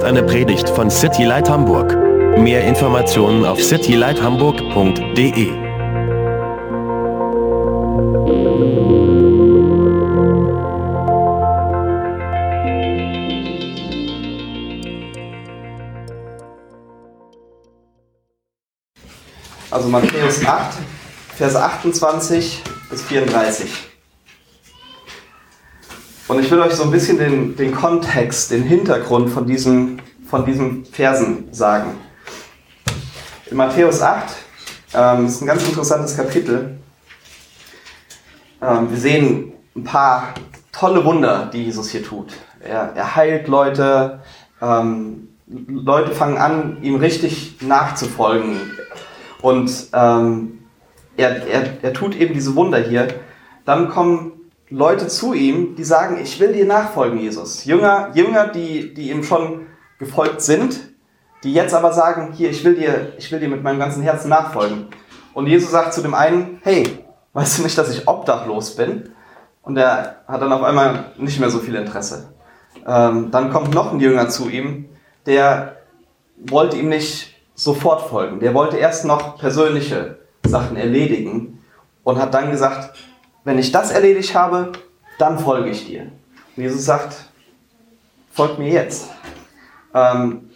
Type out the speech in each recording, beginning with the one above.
ist eine Predigt von City Light Hamburg. Mehr Informationen auf citylighthamburg.de. Also Matthäus 8, Vers 28 bis 34. Ich will euch so ein bisschen den, den Kontext, den Hintergrund von diesen, von diesen Versen sagen. In Matthäus 8 ähm, ist ein ganz interessantes Kapitel. Ähm, wir sehen ein paar tolle Wunder, die Jesus hier tut. Er, er heilt Leute, ähm, Leute fangen an, ihm richtig nachzufolgen. Und ähm, er, er, er tut eben diese Wunder hier. Dann kommen Leute zu ihm, die sagen, ich will dir nachfolgen, Jesus. Jünger, Jünger die, die ihm schon gefolgt sind, die jetzt aber sagen, hier, ich will dir, ich will dir mit meinem ganzen Herzen nachfolgen. Und Jesus sagt zu dem einen, hey, weißt du nicht, dass ich obdachlos bin? Und er hat dann auf einmal nicht mehr so viel Interesse. Ähm, dann kommt noch ein Jünger zu ihm, der wollte ihm nicht sofort folgen. Der wollte erst noch persönliche Sachen erledigen und hat dann gesagt, wenn ich das erledigt habe, dann folge ich dir. Und Jesus sagt, folgt mir jetzt. Ähm,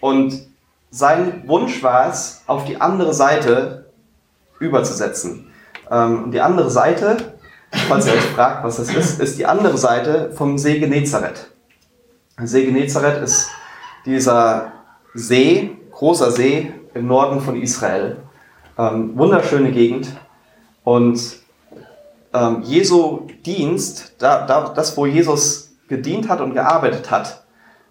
und sein Wunsch war es, auf die andere Seite überzusetzen. Ähm, und die andere Seite, falls ihr euch fragt, was das ist, ist die andere Seite vom See Genezareth. Der See Genezareth ist dieser See, großer See im Norden von Israel. Ähm, wunderschöne Gegend. Und ähm, Jesu Dienst, da, da, das, wo Jesus gedient hat und gearbeitet hat,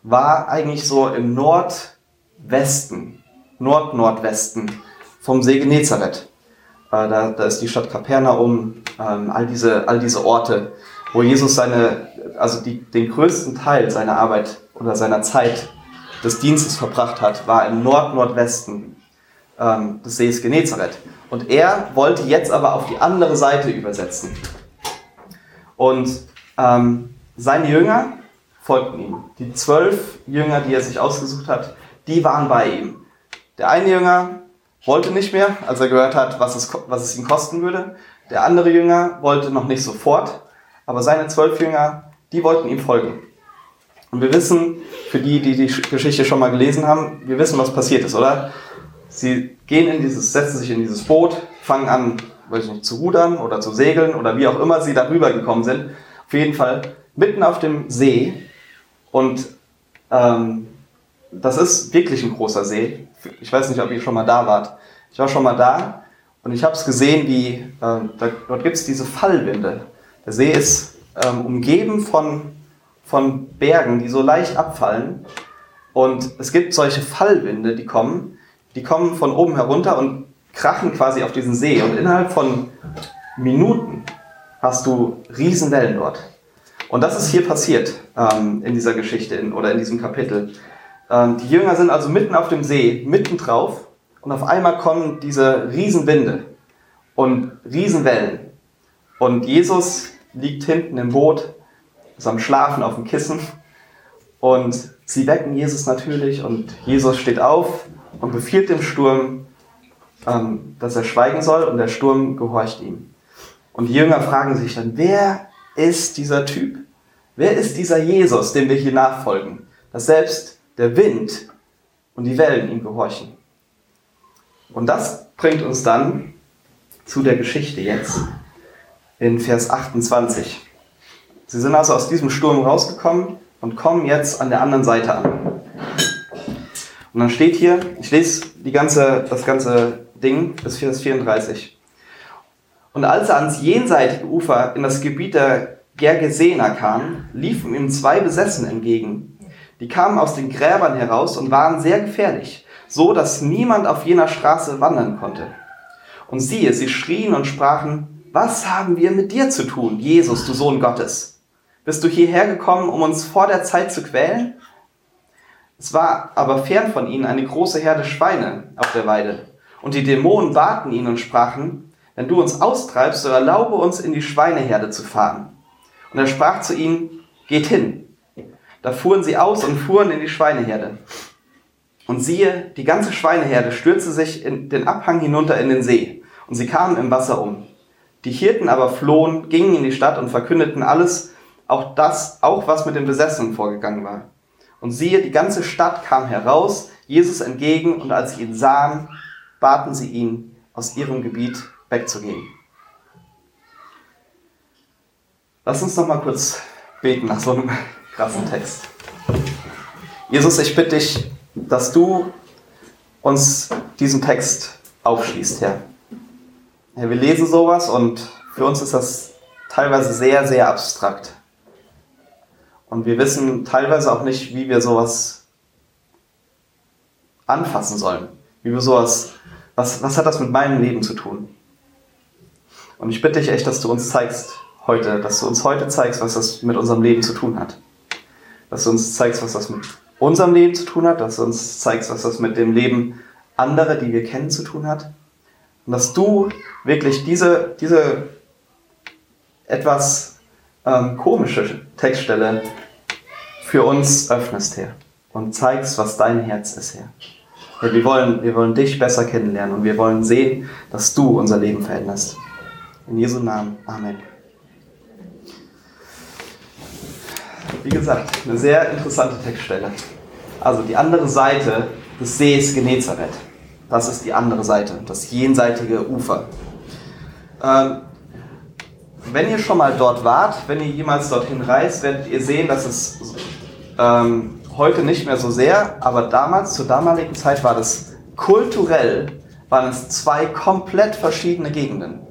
war eigentlich so im Nordwesten, Nord-Nordwesten vom See Genezareth. Äh, da, da ist die Stadt Kapernaum, ähm, all, diese, all diese Orte, wo Jesus seine, also die, den größten Teil seiner Arbeit oder seiner Zeit des Dienstes verbracht hat, war im Nord-Nordwesten ähm, des Sees Genezareth. Und er wollte jetzt aber auf die andere Seite übersetzen. Und ähm, seine Jünger folgten ihm. Die zwölf Jünger, die er sich ausgesucht hat, die waren bei ihm. Der eine Jünger wollte nicht mehr, als er gehört hat, was es, was es ihn kosten würde. Der andere Jünger wollte noch nicht sofort, aber seine zwölf Jünger, die wollten ihm folgen. Und wir wissen, für die, die die Geschichte schon mal gelesen haben, wir wissen, was passiert ist, oder? Sie gehen in dieses, setzen sich in dieses Boot, fangen an, weiß ich nicht, zu rudern oder zu segeln oder wie auch immer sie darüber gekommen sind. Auf jeden Fall mitten auf dem See und ähm, das ist wirklich ein großer See. Ich weiß nicht, ob ihr schon mal da wart. Ich war schon mal da und ich habe es gesehen, wie äh, da, dort gibt es diese Fallwinde. Der See ist ähm, umgeben von, von Bergen, die so leicht abfallen. Und es gibt solche Fallwinde, die kommen die kommen von oben herunter und krachen quasi auf diesen See. Und innerhalb von Minuten hast du Riesenwellen dort. Und das ist hier passiert ähm, in dieser Geschichte in, oder in diesem Kapitel. Ähm, die Jünger sind also mitten auf dem See, mitten drauf. Und auf einmal kommen diese Riesenwinde und Riesenwellen. Und Jesus liegt hinten im Boot, ist am Schlafen auf dem Kissen. Und sie wecken Jesus natürlich und Jesus steht auf und befiehlt dem Sturm, ähm, dass er schweigen soll und der Sturm gehorcht ihm. Und die Jünger fragen sich dann, wer ist dieser Typ? Wer ist dieser Jesus, dem wir hier nachfolgen? Dass selbst der Wind und die Wellen ihm gehorchen. Und das bringt uns dann zu der Geschichte jetzt in Vers 28. Sie sind also aus diesem Sturm rausgekommen und kommen jetzt an der anderen Seite an. Und dann steht hier, ich lese die ganze, das ganze Ding bis Vers 34. Und als er ans jenseitige Ufer in das Gebiet der Gergesena kam, liefen ihm zwei Besessen entgegen. Die kamen aus den Gräbern heraus und waren sehr gefährlich, so dass niemand auf jener Straße wandern konnte. Und siehe, sie schrien und sprachen, was haben wir mit dir zu tun, Jesus, du Sohn Gottes? Bist du hierher gekommen, um uns vor der Zeit zu quälen? Es war aber fern von ihnen eine große Herde Schweine auf der Weide. Und die Dämonen baten ihn und sprachen, wenn du uns austreibst, so erlaube uns in die Schweineherde zu fahren. Und er sprach zu ihnen, geht hin. Da fuhren sie aus und fuhren in die Schweineherde. Und siehe, die ganze Schweineherde stürzte sich in den Abhang hinunter in den See, und sie kamen im Wasser um. Die Hirten aber flohen, gingen in die Stadt und verkündeten alles, auch das, auch was mit den Besessenen vorgegangen war. Und siehe, die ganze Stadt kam heraus, Jesus entgegen, und als sie ihn sahen, baten sie ihn, aus ihrem Gebiet wegzugehen. Lass uns noch mal kurz beten nach so einem krassen Text. Jesus, ich bitte dich, dass du uns diesen Text aufschließt, Herr. Ja, wir lesen sowas und für uns ist das teilweise sehr, sehr abstrakt. Und wir wissen teilweise auch nicht, wie wir sowas anfassen sollen. Wie wir sowas, was, was hat das mit meinem Leben zu tun? Und ich bitte dich echt, dass du uns zeigst heute, dass du uns heute zeigst, was das mit unserem Leben zu tun hat. Dass du uns zeigst, was das mit unserem Leben zu tun hat, dass du uns zeigst, was das mit dem Leben anderer, die wir kennen, zu tun hat. Und dass du wirklich diese, diese etwas ähm, komische Textstelle für uns öffnest, Herr. Und zeigst, was dein Herz ist, Herr. Herr, wir wollen, wir wollen dich besser kennenlernen und wir wollen sehen, dass du unser Leben veränderst. In Jesu Namen. Amen. Wie gesagt, eine sehr interessante Textstelle. Also die andere Seite des Sees Genezareth. Das ist die andere Seite, das jenseitige Ufer. Ähm, wenn ihr schon mal dort wart, wenn ihr jemals dorthin reist, werdet ihr sehen, dass es ähm, heute nicht mehr so sehr, aber damals, zur damaligen Zeit war das kulturell, waren es zwei komplett verschiedene Gegenden.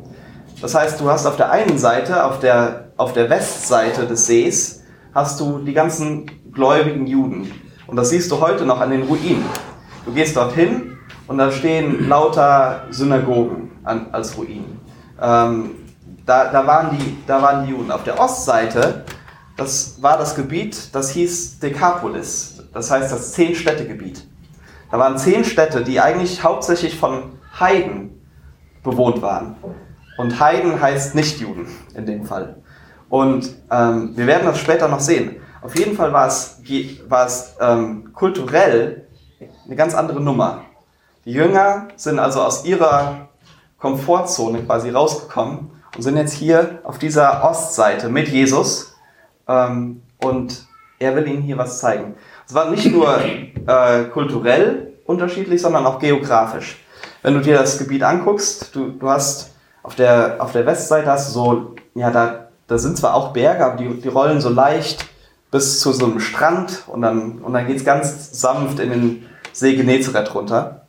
Das heißt, du hast auf der einen Seite, auf der, auf der Westseite des Sees, hast du die ganzen gläubigen Juden. Und das siehst du heute noch an den Ruinen. Du gehst dorthin und da stehen lauter Synagogen an, als Ruinen. Ähm, da, da, waren die, da waren die Juden. Auf der Ostseite, das war das Gebiet, das hieß Dekapolis. Das heißt das Zehn-Städte-Gebiet. Da waren zehn Städte, die eigentlich hauptsächlich von Heiden bewohnt waren. Und Heiden heißt Nicht-Juden in dem Fall. Und ähm, wir werden das später noch sehen. Auf jeden Fall war es, war es ähm, kulturell eine ganz andere Nummer. Die Jünger sind also aus ihrer Komfortzone quasi rausgekommen und sind jetzt hier auf dieser Ostseite mit Jesus ähm, und er will ihnen hier was zeigen. Es war nicht nur äh, kulturell unterschiedlich, sondern auch geografisch. Wenn du dir das Gebiet anguckst, du, du hast auf der, auf der Westseite hast du so, ja, da da sind zwar auch Berge, aber die, die rollen so leicht bis zu so einem Strand und dann, und dann geht es ganz sanft in den See Genezareth runter.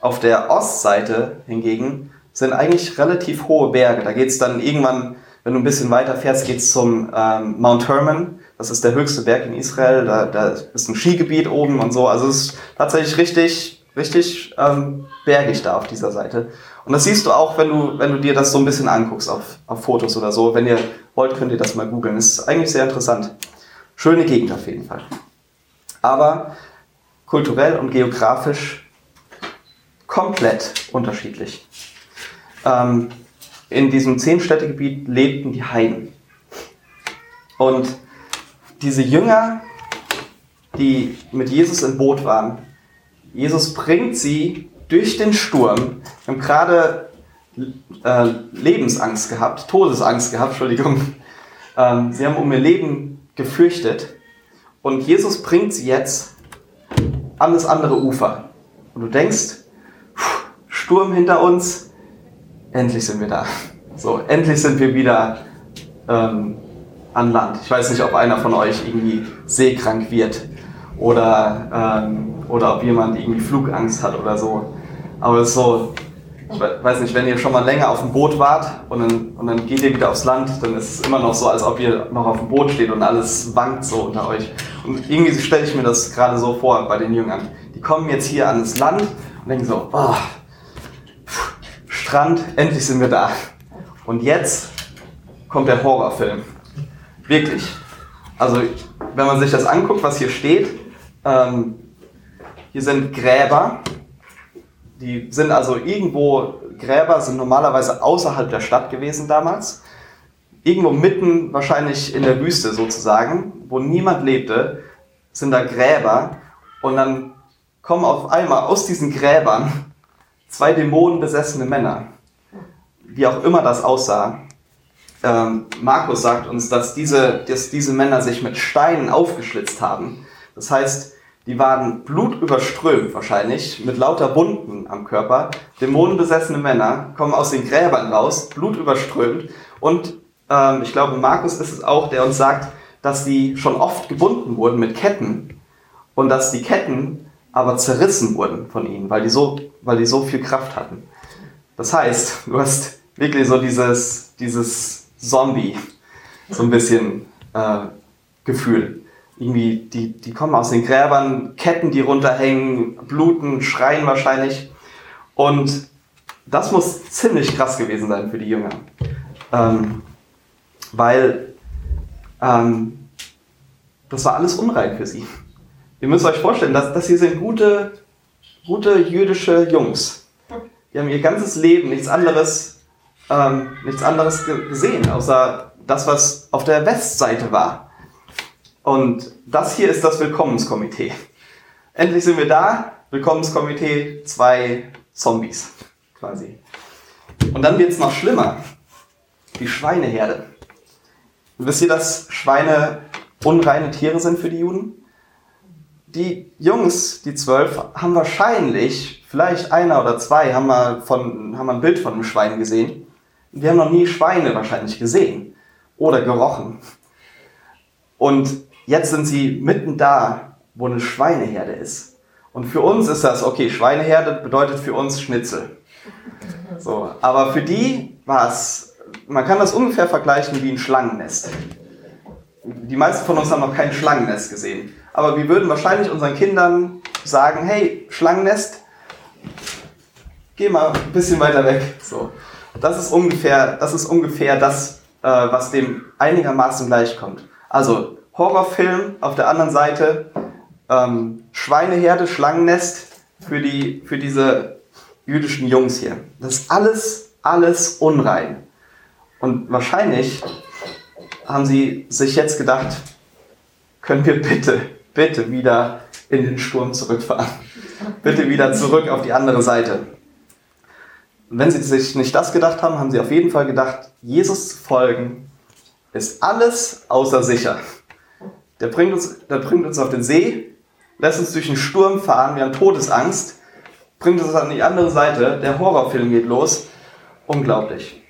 Auf der Ostseite hingegen sind eigentlich relativ hohe Berge. Da geht es dann irgendwann, wenn du ein bisschen weiter fährst, geht es zum ähm, Mount Hermon. Das ist der höchste Berg in Israel. Da, da ist ein Skigebiet oben und so. Also es ist tatsächlich richtig, richtig ähm, bergig da auf dieser Seite. Und das siehst du auch, wenn du, wenn du dir das so ein bisschen anguckst auf, auf Fotos oder so. Wenn ihr wollt, könnt ihr das mal googeln. Ist eigentlich sehr interessant. Schöne Gegend auf jeden Fall. Aber kulturell und geografisch komplett unterschiedlich. Ähm, in diesem Zehn-Städte-Gebiet lebten die Heiden. Und diese Jünger, die mit Jesus im Boot waren, Jesus bringt sie durch den Sturm, wir haben gerade äh, Lebensangst gehabt, Todesangst gehabt, Entschuldigung. Ähm, sie haben um ihr Leben gefürchtet. Und Jesus bringt sie jetzt an das andere Ufer. Und du denkst, Sturm hinter uns, endlich sind wir da. So, endlich sind wir wieder ähm, an Land. Ich weiß nicht, ob einer von euch irgendwie seekrank wird oder, ähm, oder ob jemand irgendwie Flugangst hat oder so. Aber es ist so, ich weiß nicht, wenn ihr schon mal länger auf dem Boot wart und dann, und dann geht ihr wieder aufs Land, dann ist es immer noch so, als ob ihr noch auf dem Boot steht und alles wankt so unter euch. Und irgendwie stelle ich mir das gerade so vor bei den Jüngern. Die kommen jetzt hier an das Land und denken so, oh, Strand, endlich sind wir da. Und jetzt kommt der Horrorfilm. Wirklich. Also, wenn man sich das anguckt, was hier steht, ähm, hier sind Gräber, die sind also irgendwo, Gräber sind normalerweise außerhalb der Stadt gewesen damals. irgendwo mitten wahrscheinlich in der Wüste sozusagen, wo niemand lebte, sind da Gräber und dann kommen auf einmal aus diesen Gräbern zwei dämonenbesessene Männer, wie auch immer das aussah. Ähm, Markus sagt uns, dass diese, dass diese Männer sich mit Steinen aufgeschlitzt haben. Das heißt, die waren blutüberströmt wahrscheinlich, mit lauter Wunden am Körper. Dämonenbesessene Männer kommen aus den Gräbern raus, blutüberströmt. Und ähm, ich glaube, Markus ist es auch, der uns sagt, dass sie schon oft gebunden wurden mit Ketten und dass die Ketten aber zerrissen wurden von ihnen, weil die so, weil die so viel Kraft hatten. Das heißt, du hast wirklich so dieses, dieses Zombie, so ein bisschen äh, Gefühl irgendwie, die, die kommen aus den Gräbern, Ketten, die runterhängen, bluten, schreien wahrscheinlich. Und das muss ziemlich krass gewesen sein für die Jünger. Ähm, weil ähm, das war alles unrein für sie. Ihr müsst euch vorstellen, dass das hier sind gute, gute jüdische Jungs. Die haben ihr ganzes Leben nichts anderes, ähm, nichts anderes gesehen, außer das, was auf der Westseite war. Und das hier ist das Willkommenskomitee. Endlich sind wir da. Willkommenskomitee, zwei Zombies quasi. Und dann wird es noch schlimmer. Die Schweineherde. wisst ihr, dass Schweine unreine Tiere sind für die Juden? Die Jungs, die zwölf, haben wahrscheinlich, vielleicht einer oder zwei, haben mal, von, haben mal ein Bild von einem Schwein gesehen. Die haben noch nie Schweine wahrscheinlich gesehen oder gerochen. Und Jetzt sind sie mitten da, wo eine Schweineherde ist. Und für uns ist das, okay, Schweineherde bedeutet für uns Schnitzel. So, aber für die war es, man kann das ungefähr vergleichen wie ein Schlangennest. Die meisten von uns haben noch kein Schlangennest gesehen. Aber wir würden wahrscheinlich unseren Kindern sagen, hey, Schlangennest, geh mal ein bisschen weiter weg. So. Das ist ungefähr das, ist ungefähr das äh, was dem einigermaßen gleichkommt. Also Horrorfilm auf der anderen Seite, ähm, Schweineherde, Schlangennest für, die, für diese jüdischen Jungs hier. Das ist alles, alles unrein. Und wahrscheinlich haben sie sich jetzt gedacht, können wir bitte, bitte wieder in den Sturm zurückfahren. Bitte wieder zurück auf die andere Seite. Wenn sie sich nicht das gedacht haben, haben sie auf jeden Fall gedacht, Jesus zu folgen ist alles außer sicher. Der bringt uns, der bringt uns auf den See, lässt uns durch den Sturm fahren, wir haben Todesangst, bringt uns an die andere Seite, der Horrorfilm geht los. Unglaublich.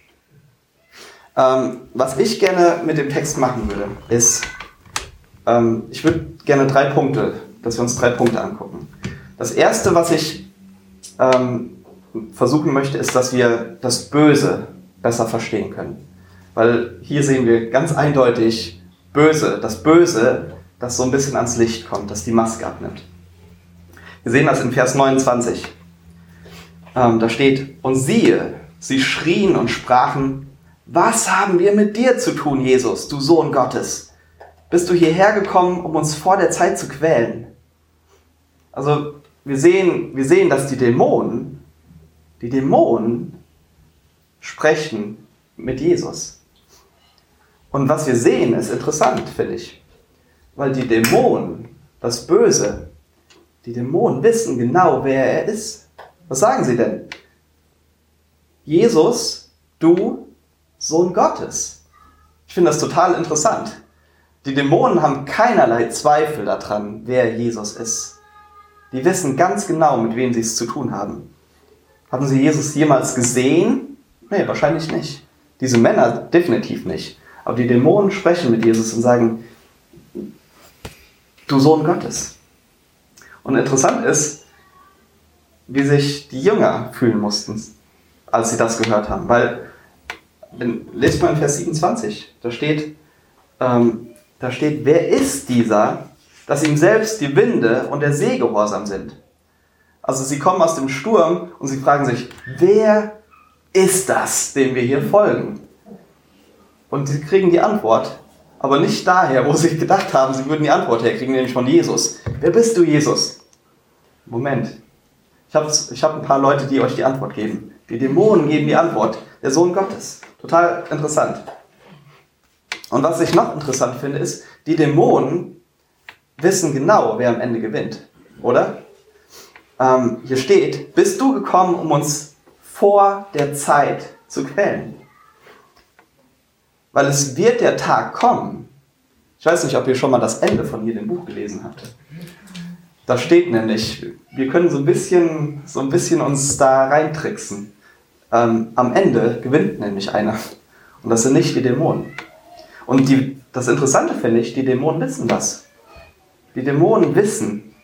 Ähm, was ich gerne mit dem Text machen würde, ist, ähm, ich würde gerne drei Punkte, dass wir uns drei Punkte angucken. Das erste, was ich ähm, versuchen möchte, ist, dass wir das Böse besser verstehen können. Weil hier sehen wir ganz eindeutig, Böse, das Böse, das so ein bisschen ans Licht kommt, das die Maske abnimmt. Wir sehen das in Vers 29. Ähm, da steht, und siehe, sie schrien und sprachen, was haben wir mit dir zu tun, Jesus, du Sohn Gottes? Bist du hierher gekommen, um uns vor der Zeit zu quälen? Also wir sehen, wir sehen, dass die Dämonen, die Dämonen sprechen mit Jesus. Und was wir sehen, ist interessant, finde ich. Weil die Dämonen, das Böse, die Dämonen wissen genau, wer er ist. Was sagen sie denn? Jesus, du Sohn Gottes. Ich finde das total interessant. Die Dämonen haben keinerlei Zweifel daran, wer Jesus ist. Die wissen ganz genau, mit wem sie es zu tun haben. Haben sie Jesus jemals gesehen? Nee, wahrscheinlich nicht. Diese Männer definitiv nicht. Aber die Dämonen sprechen mit Jesus und sagen, du Sohn Gottes. Und interessant ist, wie sich die Jünger fühlen mussten, als sie das gehört haben. Weil, lest mal in Vers 27, da steht, ähm, da steht, wer ist dieser, dass ihm selbst die Winde und der See gehorsam sind? Also sie kommen aus dem Sturm und sie fragen sich, wer ist das, dem wir hier folgen? Und sie kriegen die Antwort, aber nicht daher, wo sie gedacht haben, sie würden die Antwort herkriegen, nämlich von Jesus. Wer bist du, Jesus? Moment. Ich habe ich hab ein paar Leute, die euch die Antwort geben. Die Dämonen geben die Antwort. Der Sohn Gottes. Total interessant. Und was ich noch interessant finde, ist, die Dämonen wissen genau, wer am Ende gewinnt, oder? Ähm, hier steht, bist du gekommen, um uns vor der Zeit zu quälen? Weil es wird der Tag kommen. Ich weiß nicht, ob ihr schon mal das Ende von hier dem Buch gelesen habt. Da steht nämlich, wir können so ein bisschen, so ein bisschen uns da reintricksen. Ähm, am Ende gewinnt nämlich einer. Und das sind nicht die Dämonen. Und die, das Interessante finde ich, die Dämonen wissen das. Die Dämonen wissen,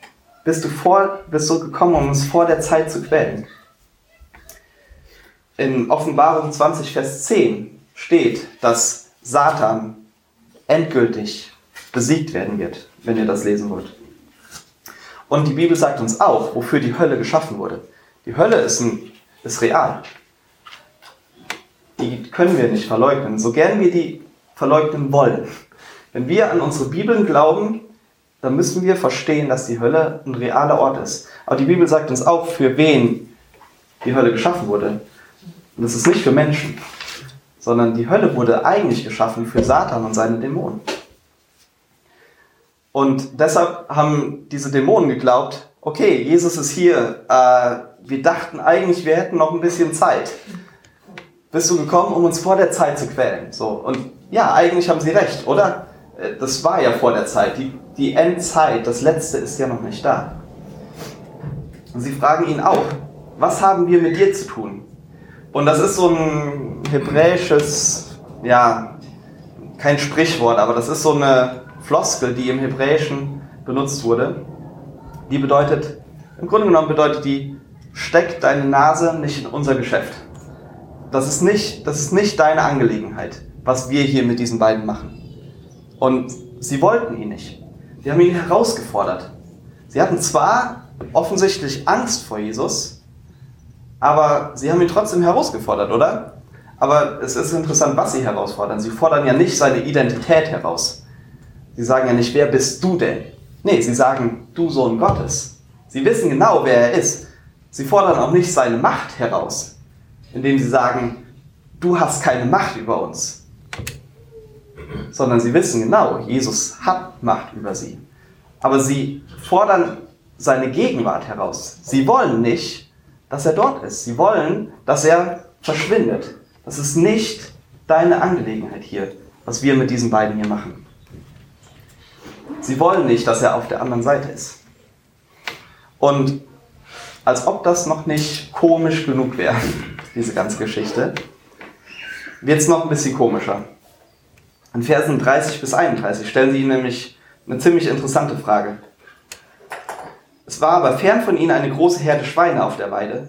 bist du, vor, bist du gekommen, um uns vor der Zeit zu quälen. In Offenbarung 20, Vers 10 steht, dass Satan endgültig besiegt werden wird, wenn ihr das lesen wollt. Und die Bibel sagt uns auch, wofür die Hölle geschaffen wurde. Die Hölle ist, ein, ist real. Die können wir nicht verleugnen, so gern wir die verleugnen wollen. Wenn wir an unsere Bibeln glauben, dann müssen wir verstehen, dass die Hölle ein realer Ort ist. Aber die Bibel sagt uns auch, für wen die Hölle geschaffen wurde. Und das ist nicht für Menschen, sondern die Hölle wurde eigentlich geschaffen für Satan und seine Dämonen. Und deshalb haben diese Dämonen geglaubt, okay, Jesus ist hier, äh, wir dachten eigentlich, wir hätten noch ein bisschen Zeit. Bist du gekommen, um uns vor der Zeit zu quälen? So, und ja, eigentlich haben sie recht, oder? Äh, das war ja vor der Zeit. Die, die Endzeit, das Letzte ist ja noch nicht da. Und sie fragen ihn auch, was haben wir mit dir zu tun? Und das ist so ein hebräisches, ja, kein Sprichwort, aber das ist so eine Floskel, die im Hebräischen benutzt wurde. Die bedeutet, im Grunde genommen bedeutet die, steck deine Nase nicht in unser Geschäft. Das ist nicht, das ist nicht deine Angelegenheit, was wir hier mit diesen beiden machen. Und sie wollten ihn nicht. Sie haben ihn herausgefordert. Sie hatten zwar offensichtlich Angst vor Jesus, aber sie haben ihn trotzdem herausgefordert, oder? Aber es ist interessant, was sie herausfordern. Sie fordern ja nicht seine Identität heraus. Sie sagen ja nicht, wer bist du denn? Nee, sie sagen, du Sohn Gottes. Sie wissen genau, wer er ist. Sie fordern auch nicht seine Macht heraus, indem sie sagen, du hast keine Macht über uns sondern sie wissen genau, Jesus hat Macht über sie. Aber sie fordern seine Gegenwart heraus. Sie wollen nicht, dass er dort ist. Sie wollen, dass er verschwindet. Das ist nicht deine Angelegenheit hier, was wir mit diesen beiden hier machen. Sie wollen nicht, dass er auf der anderen Seite ist. Und als ob das noch nicht komisch genug wäre, diese ganze Geschichte, wird es noch ein bisschen komischer. In Versen 30 bis 31 stellen sie ihnen nämlich eine ziemlich interessante Frage. Es war aber fern von ihnen eine große Herde Schweine auf der Weide,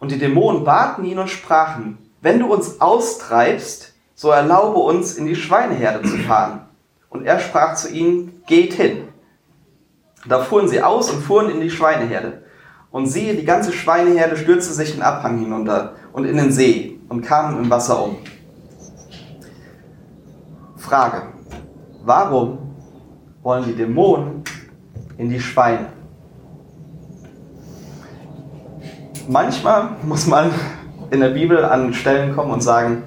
und die Dämonen baten ihn und sprachen, wenn du uns austreibst, so erlaube uns in die Schweineherde zu fahren. Und er sprach zu ihnen, geht hin. Da fuhren sie aus und fuhren in die Schweineherde. Und siehe, die ganze Schweineherde stürzte sich den Abhang hinunter und in den See und kam im Wasser um. Frage. Warum wollen die Dämonen in die Schweine? Manchmal muss man in der Bibel an Stellen kommen und sagen,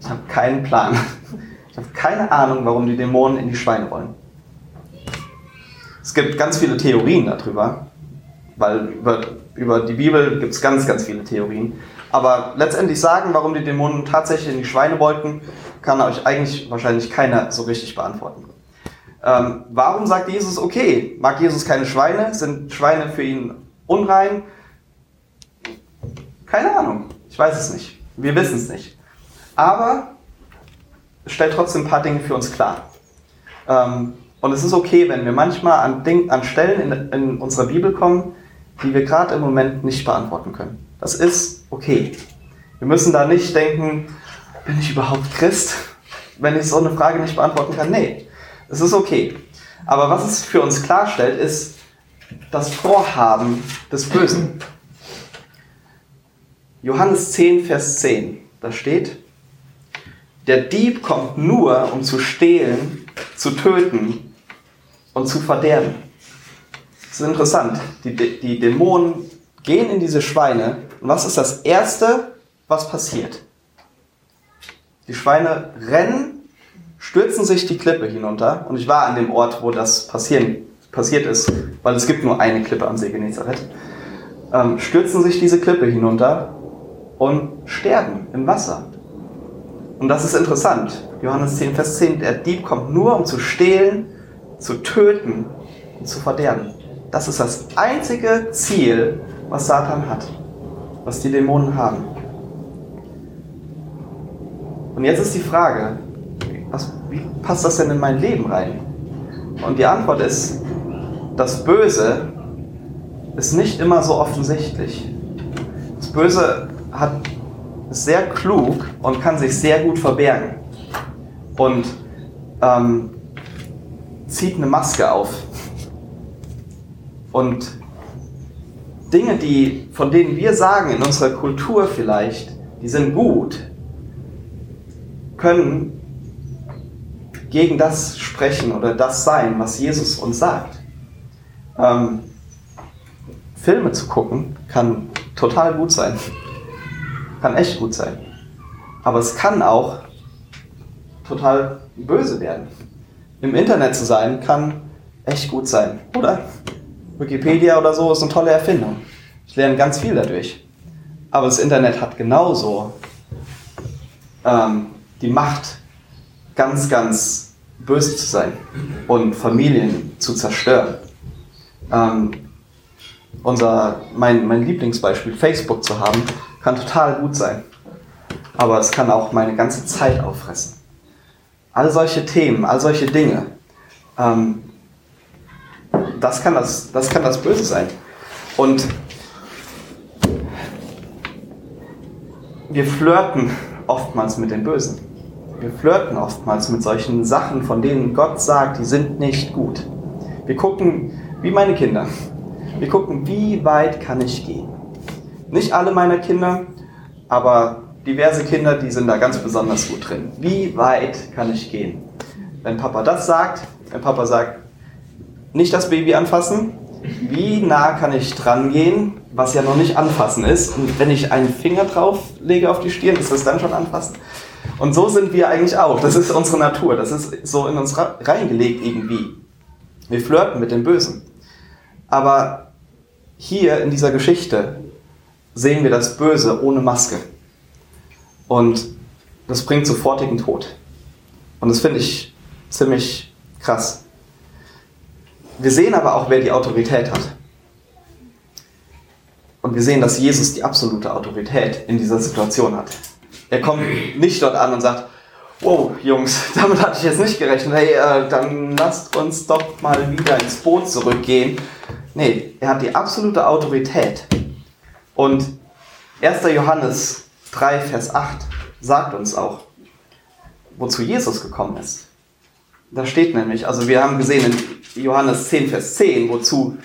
ich habe keinen Plan. Ich habe keine Ahnung, warum die Dämonen in die Schweine wollen. Es gibt ganz viele Theorien darüber, weil über, über die Bibel gibt es ganz, ganz viele Theorien. Aber letztendlich sagen, warum die Dämonen tatsächlich in die Schweine wollten, kann euch eigentlich wahrscheinlich keiner so richtig beantworten. Ähm, warum sagt Jesus, okay, mag Jesus keine Schweine? Sind Schweine für ihn unrein? Keine Ahnung, ich weiß es nicht. Wir wissen es nicht. Aber es stellt trotzdem ein paar Dinge für uns klar. Ähm, und es ist okay, wenn wir manchmal an, Ding, an Stellen in, in unserer Bibel kommen, die wir gerade im Moment nicht beantworten können. Das ist okay. Wir müssen da nicht denken, bin ich überhaupt Christ? Wenn ich so eine Frage nicht beantworten kann, nee, es ist okay. Aber was es für uns klarstellt, ist das Vorhaben des Bösen. Johannes 10, Vers 10, da steht, der Dieb kommt nur, um zu stehlen, zu töten und zu verderben. Das ist interessant. Die, die Dämonen gehen in diese Schweine und was ist das Erste, was passiert? Die Schweine rennen stürzen sich die Klippe hinunter. Und ich war an dem Ort, wo das passieren, passiert ist, weil es gibt nur eine Klippe am See Genezareth. Ähm, stürzen sich diese Klippe hinunter und sterben im Wasser. Und das ist interessant. Johannes 10, Vers 10, der Dieb kommt nur, um zu stehlen, zu töten und zu verderben. Das ist das einzige Ziel, was Satan hat, was die Dämonen haben. Und jetzt ist die Frage, was, wie passt das denn in mein Leben rein? Und die Antwort ist, das Böse ist nicht immer so offensichtlich. Das Böse hat, ist sehr klug und kann sich sehr gut verbergen. Und ähm, zieht eine Maske auf. Und Dinge, die, von denen wir sagen in unserer Kultur vielleicht, die sind gut, können gegen das sprechen oder das sein, was Jesus uns sagt. Ähm, Filme zu gucken kann total gut sein. Kann echt gut sein. Aber es kann auch total böse werden. Im Internet zu sein kann echt gut sein, oder? Wikipedia oder so ist eine tolle Erfindung. Ich lerne ganz viel dadurch. Aber das Internet hat genauso ähm, die Macht, ganz, ganz böse zu sein und Familien zu zerstören. Ähm, unser, mein, mein Lieblingsbeispiel, Facebook zu haben, kann total gut sein. Aber es kann auch meine ganze Zeit auffressen. All solche Themen, all solche Dinge, ähm, das, kann das, das kann das Böse sein. Und wir flirten oftmals mit dem Bösen. Wir flirten oftmals mit solchen Sachen, von denen Gott sagt, die sind nicht gut. Wir gucken, wie meine Kinder, wir gucken, wie weit kann ich gehen. Nicht alle meiner Kinder, aber diverse Kinder, die sind da ganz besonders gut drin. Wie weit kann ich gehen? Wenn Papa das sagt, wenn Papa sagt, nicht das Baby anfassen, wie nah kann ich dran gehen, was ja noch nicht anfassen ist. Und wenn ich einen Finger drauf lege auf die Stirn, ist das dann schon anfassen. Und so sind wir eigentlich auch. Das ist unsere Natur. Das ist so in uns reingelegt irgendwie. Wir flirten mit dem Bösen. Aber hier in dieser Geschichte sehen wir das Böse ohne Maske. Und das bringt sofortigen Tod. Und das finde ich ziemlich krass. Wir sehen aber auch, wer die Autorität hat. Und wir sehen, dass Jesus die absolute Autorität in dieser Situation hat. Er kommt nicht dort an und sagt, wow, Jungs, damit hatte ich jetzt nicht gerechnet. Hey, äh, dann lasst uns doch mal wieder ins Boot zurückgehen. Nee, er hat die absolute Autorität. Und 1. Johannes 3, Vers 8 sagt uns auch, wozu Jesus gekommen ist. Da steht nämlich, also wir haben gesehen in Johannes 10, Vers 10, wozu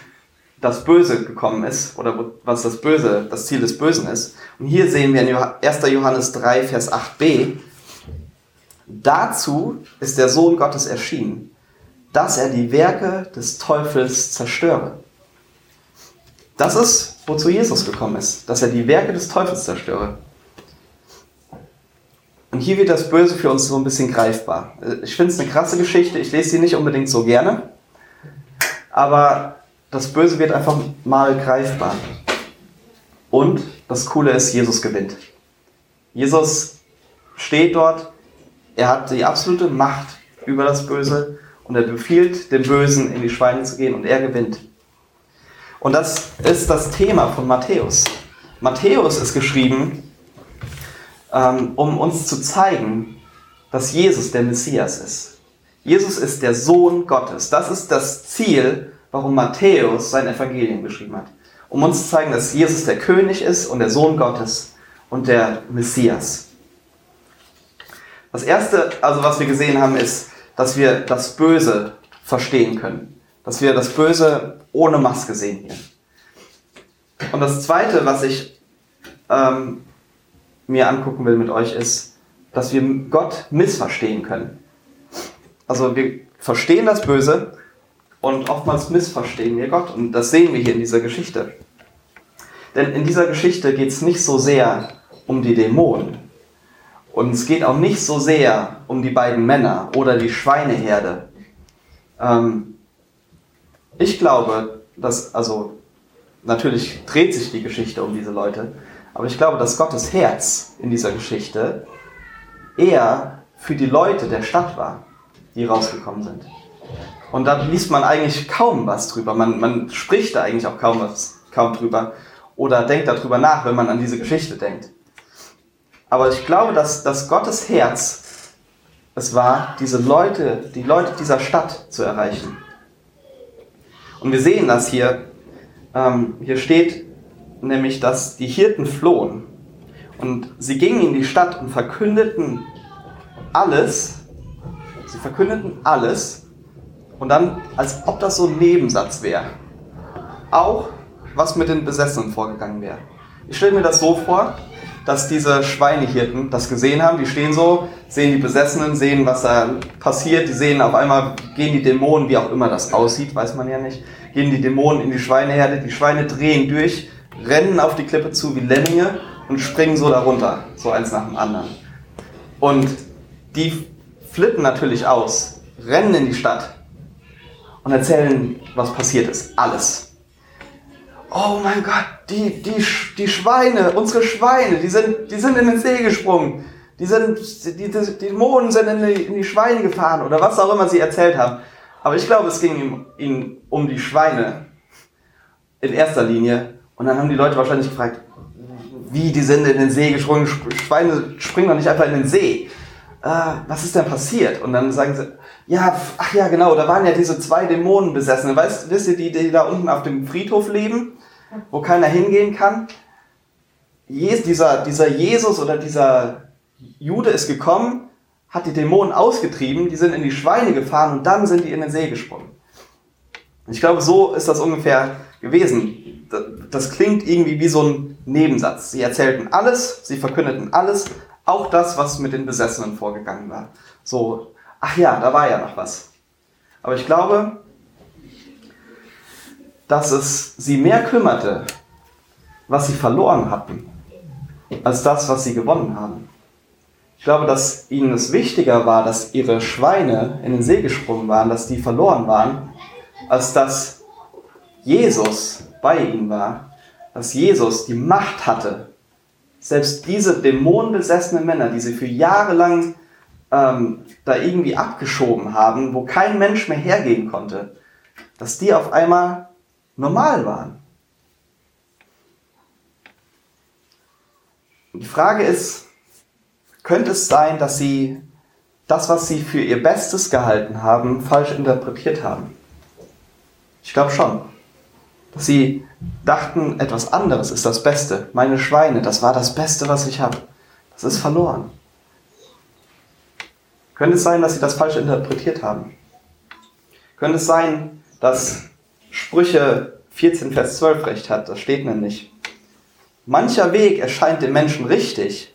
das Böse gekommen ist oder was das Böse, das Ziel des Bösen ist. Und hier sehen wir in 1. Johannes 3, Vers 8b, dazu ist der Sohn Gottes erschienen, dass er die Werke des Teufels zerstöre. Das ist, wozu Jesus gekommen ist, dass er die Werke des Teufels zerstöre. Und hier wird das Böse für uns so ein bisschen greifbar. Ich finde es eine krasse Geschichte, ich lese sie nicht unbedingt so gerne, aber das Böse wird einfach mal greifbar. Und das Coole ist, Jesus gewinnt. Jesus steht dort, er hat die absolute Macht über das Böse und er befiehlt dem Bösen in die Schweine zu gehen und er gewinnt. Und das ist das Thema von Matthäus. Matthäus ist geschrieben, ähm, um uns zu zeigen, dass Jesus der Messias ist. Jesus ist der Sohn Gottes. Das ist das Ziel, warum Matthäus sein Evangelium geschrieben hat. Um uns zu zeigen, dass Jesus der König ist und der Sohn Gottes und der Messias. Das erste, also was wir gesehen haben, ist, dass wir das Böse verstehen können dass wir das Böse ohne Maske sehen hier. Und das Zweite, was ich ähm, mir angucken will mit euch, ist, dass wir Gott missverstehen können. Also wir verstehen das Böse und oftmals missverstehen wir Gott. Und das sehen wir hier in dieser Geschichte. Denn in dieser Geschichte geht es nicht so sehr um die Dämonen Und es geht auch nicht so sehr um die beiden Männer oder die Schweineherde. Ähm, ich glaube, dass, also natürlich dreht sich die Geschichte um diese Leute, aber ich glaube, dass Gottes Herz in dieser Geschichte eher für die Leute der Stadt war, die rausgekommen sind. Und da liest man eigentlich kaum was drüber. Man, man spricht da eigentlich auch kaum was kaum drüber oder denkt darüber nach, wenn man an diese Geschichte denkt. Aber ich glaube, dass, dass Gottes Herz es war, diese Leute, die Leute dieser Stadt zu erreichen. Und wir sehen das hier. Ähm, hier steht nämlich, dass die Hirten flohen. Und sie gingen in die Stadt und verkündeten alles. Sie verkündeten alles. Und dann, als ob das so ein Nebensatz wäre. Auch, was mit den Besessenen vorgegangen wäre. Ich stelle mir das so vor, dass diese Schweinehirten das gesehen haben. Die stehen so, sehen die Besessenen, sehen, was da passiert. Die sehen auf einmal, gehen die Dämonen, wie auch immer das aussieht, weiß man ja nicht, gehen die Dämonen in die Schweineherde. Die Schweine drehen durch, rennen auf die Klippe zu wie Lemminge und springen so darunter, so eins nach dem anderen. Und die flippen natürlich aus, rennen in die Stadt und erzählen, was passiert ist. Alles oh mein Gott, die, die, die Schweine, unsere Schweine, die sind, die sind in den See gesprungen. Die, sind, die, die, die Dämonen sind in die, in die Schweine gefahren oder was auch immer sie erzählt haben. Aber ich glaube, es ging ihnen um die Schweine in erster Linie. Und dann haben die Leute wahrscheinlich gefragt, wie, die sind in den See gesprungen. Schweine springen doch nicht einfach in den See. Äh, was ist denn passiert? Und dann sagen sie, ja, ach ja, genau, da waren ja diese zwei Dämonen besessen. Weißt, wisst ihr, die, die da unten auf dem Friedhof leben? wo keiner hingehen kann. Dieser, dieser Jesus oder dieser Jude ist gekommen, hat die Dämonen ausgetrieben, die sind in die Schweine gefahren und dann sind die in den See gesprungen. Ich glaube, so ist das ungefähr gewesen. Das klingt irgendwie wie so ein Nebensatz. Sie erzählten alles, sie verkündeten alles, auch das, was mit den Besessenen vorgegangen war. So, ach ja, da war ja noch was. Aber ich glaube, dass es sie mehr kümmerte, was sie verloren hatten, als das, was sie gewonnen haben. Ich glaube, dass ihnen es wichtiger war, dass ihre Schweine in den See gesprungen waren, dass die verloren waren, als dass Jesus bei ihnen war, dass Jesus die Macht hatte, selbst diese dämonenbesessenen Männer, die sie für Jahre lang ähm, da irgendwie abgeschoben haben, wo kein Mensch mehr hergehen konnte, dass die auf einmal normal waren. Die Frage ist, könnte es sein, dass sie das, was sie für ihr Bestes gehalten haben, falsch interpretiert haben? Ich glaube schon. Sie dachten, etwas anderes ist das Beste. Meine Schweine, das war das Beste, was ich habe. Das ist verloren. Könnte es sein, dass sie das falsch interpretiert haben? Könnte es sein, dass Sprüche 14, Vers 12 recht hat. Das steht nämlich. Mancher Weg erscheint dem Menschen richtig,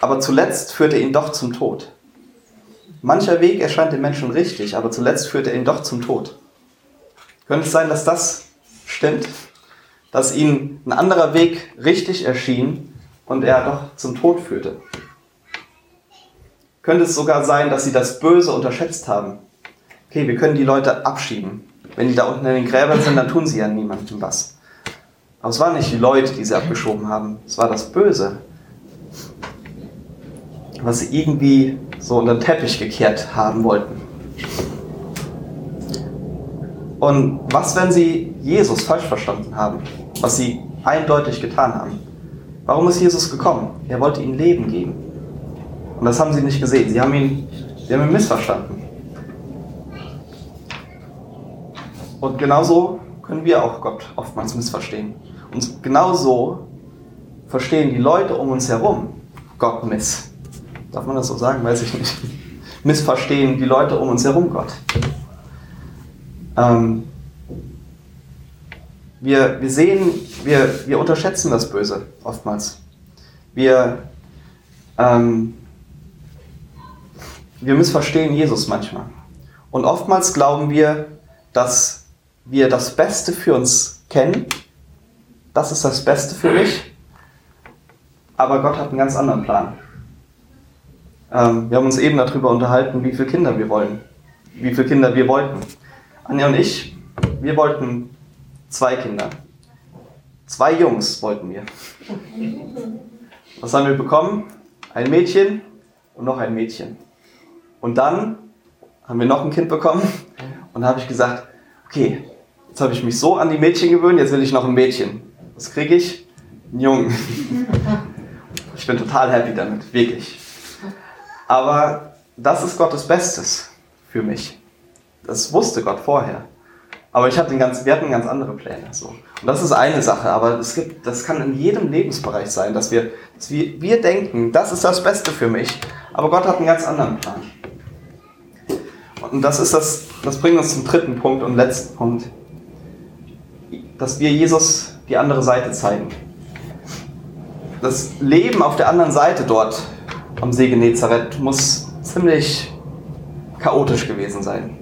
aber zuletzt führt er ihn doch zum Tod. Mancher Weg erscheint dem Menschen richtig, aber zuletzt führt er ihn doch zum Tod. Könnte es sein, dass das stimmt? Dass ihnen ein anderer Weg richtig erschien und er doch zum Tod führte? Könnte es sogar sein, dass sie das Böse unterschätzt haben? Okay, wir können die Leute abschieben. Wenn die da unten in den Gräbern sind, dann tun sie ja niemandem was. Aber es waren nicht die Leute, die sie abgeschoben haben. Es war das Böse, was sie irgendwie so unter den Teppich gekehrt haben wollten. Und was, wenn sie Jesus falsch verstanden haben, was sie eindeutig getan haben? Warum ist Jesus gekommen? Er wollte ihnen Leben geben. Und das haben sie nicht gesehen. Sie haben ihn, sie haben ihn missverstanden. Und genauso können wir auch Gott oftmals missverstehen. Und genauso verstehen die Leute um uns herum Gott miss. Darf man das so sagen? Weiß ich nicht. Missverstehen die Leute um uns herum Gott. Ähm, wir, wir sehen, wir, wir unterschätzen das Böse oftmals. Wir, ähm, wir missverstehen Jesus manchmal. Und oftmals glauben wir, dass wir das Beste für uns kennen. Das ist das Beste für mich. Aber Gott hat einen ganz anderen Plan. Ähm, wir haben uns eben darüber unterhalten, wie viele Kinder wir wollen. Wie viele Kinder wir wollten. Anja und ich, wir wollten zwei Kinder. Zwei Jungs wollten wir. Was haben wir bekommen? Ein Mädchen und noch ein Mädchen. Und dann haben wir noch ein Kind bekommen und habe ich gesagt, okay, jetzt habe ich mich so an die Mädchen gewöhnt, jetzt will ich noch ein Mädchen. Was kriege ich? Einen Jungen. Ich bin total happy damit, wirklich. Aber das ist Gottes Bestes für mich. Das wusste Gott vorher. Aber ich hatte ganz, wir hatten ganz andere Pläne. So. Und das ist eine Sache, aber es gibt, das kann in jedem Lebensbereich sein, dass wir, dass wir, wir denken, das ist das Beste für mich, aber Gott hat einen ganz anderen Plan. Und das ist das, das bringt uns zum dritten Punkt und letzten Punkt, dass wir Jesus die andere Seite zeigen das Leben auf der anderen Seite dort am See Genezareth muss ziemlich chaotisch gewesen sein.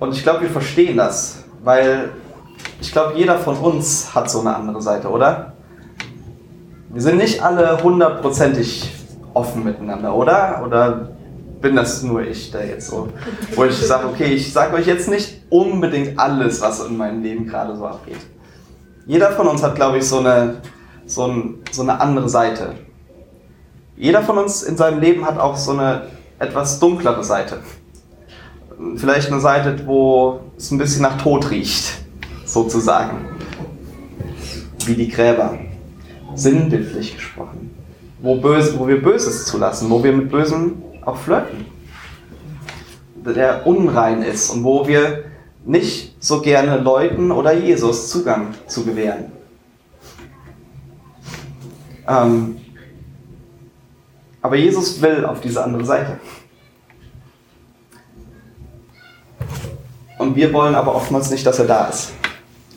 Und ich glaube, wir verstehen das, weil ich glaube, jeder von uns hat so eine andere Seite, oder? Wir sind nicht alle hundertprozentig offen miteinander, oder? Oder bin das nur ich, der jetzt so, wo ich sage, okay, ich sage euch jetzt nicht unbedingt alles, was in meinem Leben gerade so abgeht. Jeder von uns hat, glaube ich, so eine so, ein, so eine andere Seite. Jeder von uns in seinem Leben hat auch so eine etwas dunklere Seite. Vielleicht eine Seite, wo es ein bisschen nach Tod riecht, sozusagen. Wie die Gräber. Sinnbildlich gesprochen. Wo, böse, wo wir Böses zulassen, wo wir mit Bösem auch flirten. Der unrein ist und wo wir nicht so gerne Leuten oder Jesus Zugang zu gewähren. Ähm, aber Jesus will auf diese andere Seite. Und wir wollen aber oftmals nicht, dass er da ist.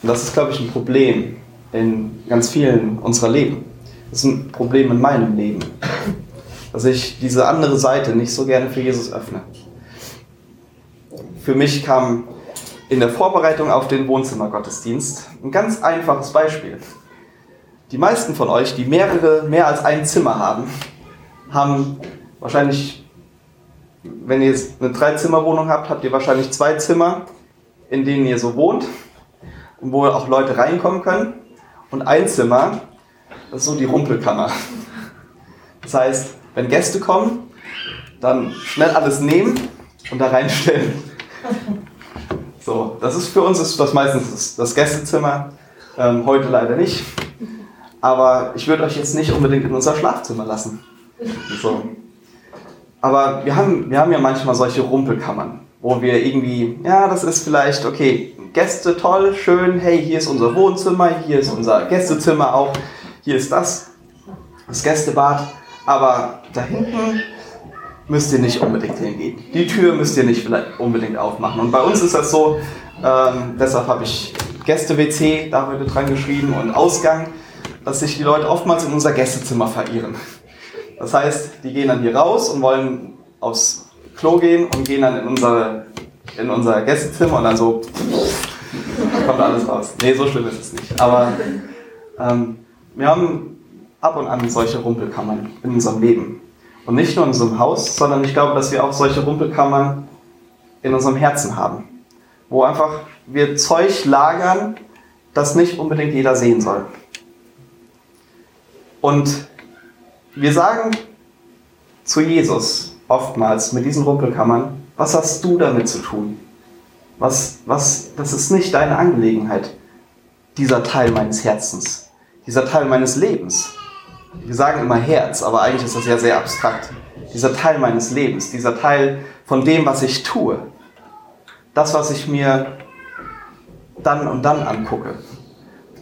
Und das ist, glaube ich, ein Problem in ganz vielen unserer Leben. Das ist ein Problem in meinem Leben, dass ich diese andere Seite nicht so gerne für Jesus öffne. Für mich kam in der Vorbereitung auf den Wohnzimmergottesdienst ein ganz einfaches Beispiel. Die meisten von euch, die mehrere, mehr als ein Zimmer haben, haben wahrscheinlich, wenn ihr jetzt eine Dreizimmerwohnung habt, habt ihr wahrscheinlich zwei Zimmer, in denen ihr so wohnt und wo auch Leute reinkommen können. Und ein Zimmer, das ist so die Rumpelkammer. Das heißt, wenn Gäste kommen, dann schnell alles nehmen und da reinstellen. So, das ist für uns ist das meistens das Gästezimmer. Ähm, heute leider nicht. Aber ich würde euch jetzt nicht unbedingt in unser Schlafzimmer lassen. So. Aber wir haben, wir haben ja manchmal solche Rumpelkammern, wo wir irgendwie, ja, das ist vielleicht, okay, Gäste toll, schön, hey, hier ist unser Wohnzimmer, hier ist unser Gästezimmer auch, hier ist das, das Gästebad, aber da hinten müsst ihr nicht unbedingt hingehen. Die Tür müsst ihr nicht unbedingt aufmachen. Und bei uns ist das so, ähm, deshalb habe ich Gäste-WC da heute dran geschrieben und Ausgang dass sich die Leute oftmals in unser Gästezimmer verirren. Das heißt, die gehen dann hier raus und wollen aufs Klo gehen und gehen dann in unser, in unser Gästezimmer und dann so kommt alles raus. Nee, so schlimm ist es nicht. Aber ähm, wir haben ab und an solche Rumpelkammern in unserem Leben. Und nicht nur in unserem Haus, sondern ich glaube, dass wir auch solche Rumpelkammern in unserem Herzen haben. Wo einfach wir Zeug lagern, das nicht unbedingt jeder sehen soll. Und wir sagen zu Jesus oftmals mit diesen Rumpelkammern, was hast du damit zu tun? Was, was, das ist nicht deine Angelegenheit, dieser Teil meines Herzens, dieser Teil meines Lebens. Wir sagen immer Herz, aber eigentlich ist das ja sehr abstrakt. Dieser Teil meines Lebens, dieser Teil von dem, was ich tue. Das, was ich mir dann und dann angucke.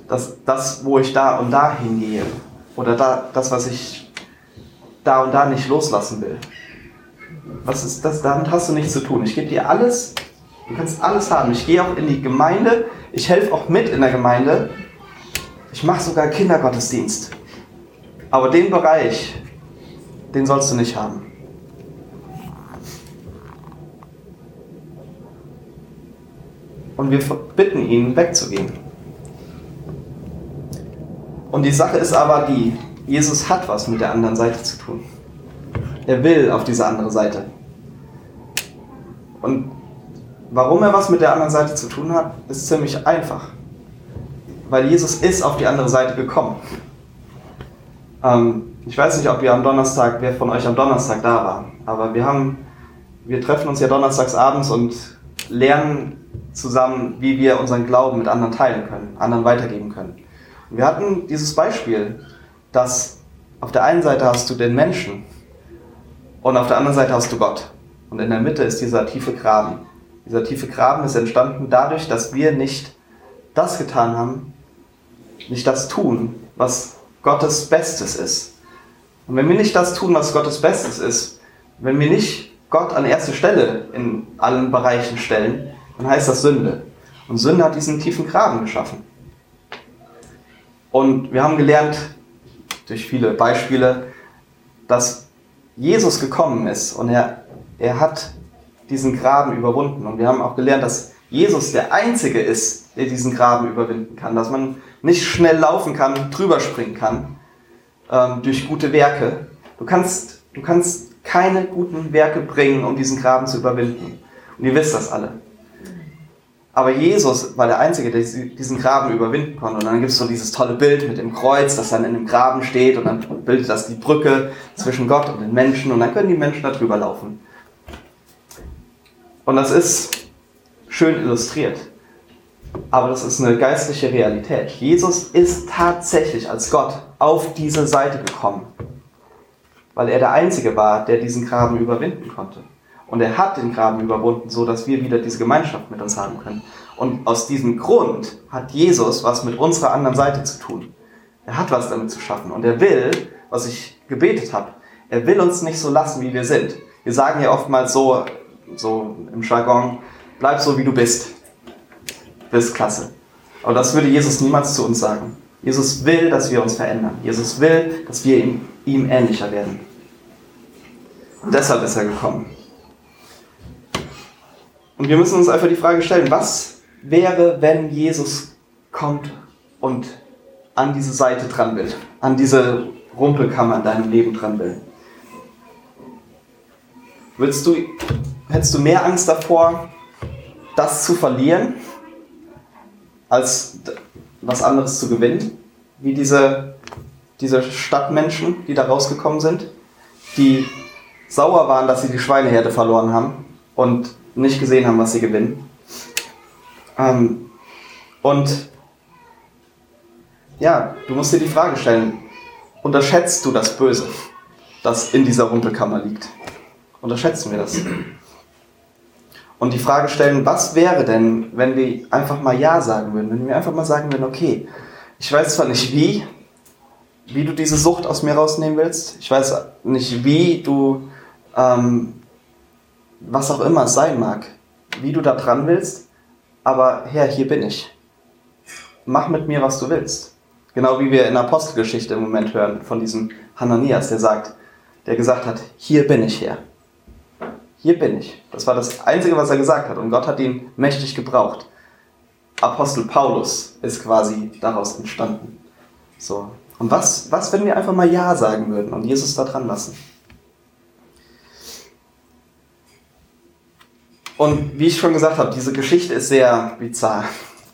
Das, das wo ich da und da hingehe. Oder da, das, was ich da und da nicht loslassen will. Was ist das? Damit hast du nichts zu tun. Ich gebe dir alles, du kannst alles haben. Ich gehe auch in die Gemeinde, ich helfe auch mit in der Gemeinde. Ich mache sogar Kindergottesdienst. Aber den Bereich, den sollst du nicht haben. Und wir bitten ihn, wegzugehen. Und die Sache ist aber die, Jesus hat was mit der anderen Seite zu tun. Er will auf diese andere Seite. Und warum er was mit der anderen Seite zu tun hat, ist ziemlich einfach. Weil Jesus ist auf die andere Seite gekommen. Ähm, ich weiß nicht, ob ihr am Donnerstag, wer von euch am Donnerstag da war, aber wir haben, wir treffen uns ja donnerstags abends und lernen zusammen, wie wir unseren Glauben mit anderen teilen können, anderen weitergeben können. Und wir hatten dieses Beispiel, dass auf der einen Seite hast du den Menschen und auf der anderen Seite hast du Gott. Und in der Mitte ist dieser tiefe Graben. Dieser tiefe Graben ist entstanden dadurch, dass wir nicht das getan haben, nicht das tun, was Gottes Bestes ist. Und wenn wir nicht das tun, was Gottes Bestes ist, wenn wir nicht Gott an erste Stelle in allen Bereichen stellen, dann heißt das Sünde. Und Sünde hat diesen tiefen Graben geschaffen. Und wir haben gelernt, durch viele Beispiele, dass Jesus gekommen ist und er, er hat diesen Graben überwunden. Und wir haben auch gelernt, dass Jesus der Einzige ist, der diesen Graben überwinden kann. Dass man nicht schnell laufen kann, drüber springen kann ähm, durch gute Werke. Du kannst, du kannst keine guten Werke bringen, um diesen Graben zu überwinden. Und ihr wisst das alle. Aber Jesus war der Einzige, der diesen Graben überwinden konnte. Und dann gibt es so dieses tolle Bild mit dem Kreuz, das dann in dem Graben steht und dann bildet das die Brücke zwischen Gott und den Menschen und dann können die Menschen da drüber laufen. Und das ist schön illustriert. Aber das ist eine geistliche Realität. Jesus ist tatsächlich als Gott auf diese Seite gekommen, weil er der Einzige war, der diesen Graben überwinden konnte. Und er hat den Graben überwunden, so dass wir wieder diese Gemeinschaft mit uns haben können. Und aus diesem Grund hat Jesus was mit unserer anderen Seite zu tun. Er hat was damit zu schaffen. Und er will, was ich gebetet habe, er will uns nicht so lassen, wie wir sind. Wir sagen ja oftmals so, so im Jargon, bleib so, wie du bist. Bist klasse. Aber das würde Jesus niemals zu uns sagen. Jesus will, dass wir uns verändern. Jesus will, dass wir ihm, ihm ähnlicher werden. Und deshalb ist er gekommen. Und wir müssen uns einfach die Frage stellen, was wäre, wenn Jesus kommt und an diese Seite dran will, an diese Rumpelkammer in deinem Leben dran will? Würdest du, hättest du mehr Angst davor, das zu verlieren, als was anderes zu gewinnen? Wie diese, diese Stadtmenschen, die da rausgekommen sind, die sauer waren, dass sie die Schweineherde verloren haben und nicht gesehen haben, was sie gewinnen. Ähm, und ja, du musst dir die Frage stellen, unterschätzt du das Böse, das in dieser Rumpelkammer liegt? Unterschätzen wir das? Und die Frage stellen, was wäre denn, wenn wir einfach mal Ja sagen würden? Wenn wir einfach mal sagen würden, okay, ich weiß zwar nicht wie, wie du diese Sucht aus mir rausnehmen willst. Ich weiß nicht, wie du ähm, was auch immer es sein mag, wie du da dran willst, aber Herr, hier bin ich. Mach mit mir, was du willst. Genau wie wir in der Apostelgeschichte im Moment hören von diesem Hananias, der sagt, der gesagt hat, hier bin ich Herr. Hier bin ich. Das war das Einzige, was er gesagt hat. Und Gott hat ihn mächtig gebraucht. Apostel Paulus ist quasi daraus entstanden. So. Und was, was, wenn wir einfach mal Ja sagen würden und Jesus da dran lassen? Und wie ich schon gesagt habe, diese Geschichte ist sehr bizarr